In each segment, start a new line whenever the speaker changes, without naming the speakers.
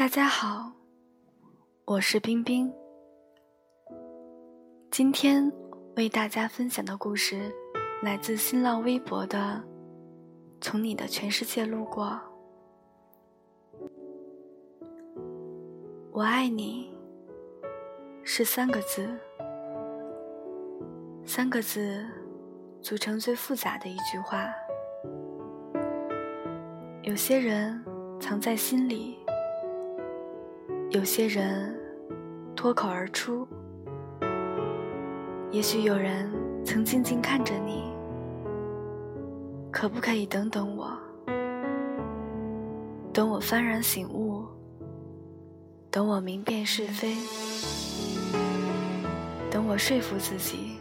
大家好，我是冰冰。今天为大家分享的故事来自新浪微博的“从你的全世界路过”。我爱你是三个字，三个字组成最复杂的一句话。有些人藏在心里，有些人脱口而出。也许有人曾静静看着你，可不可以等等我？等我幡然醒悟，等我明辨是非，等我说服自己，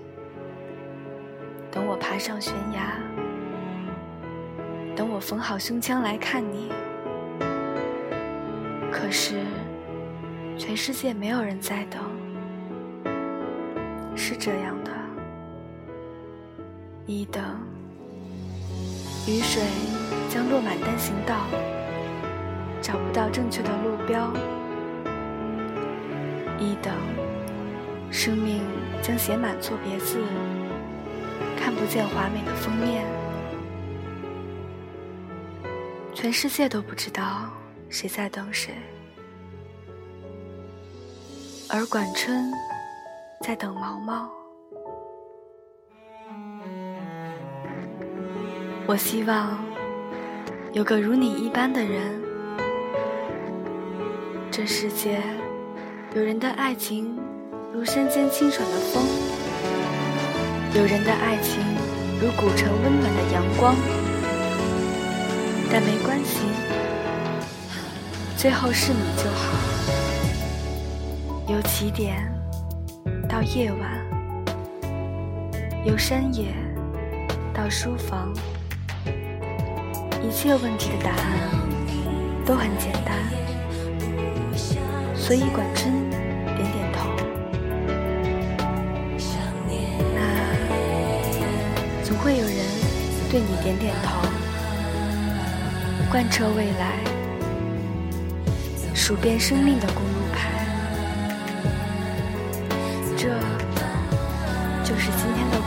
等我爬上悬崖，等我缝好胸腔来看你。可是，全世界没有人在等。是这样的，一等，雨水将落满单行道，找不到正确的路标；一等，生命将写满错别字，看不见华美的封面。全世界都不知道谁在等谁，而管春。在等毛毛。我希望有个如你一般的人。这世界有人的爱情如山间清爽的风，有人的爱情如古城温暖的阳光。但没关系，最后是你就好。由起点。到夜晚，由山野到书房，一切问题的答案都很简单，所以管春点点头。那总会有人对你点点头，贯彻未来，数遍生命的公路牌。这就是今天的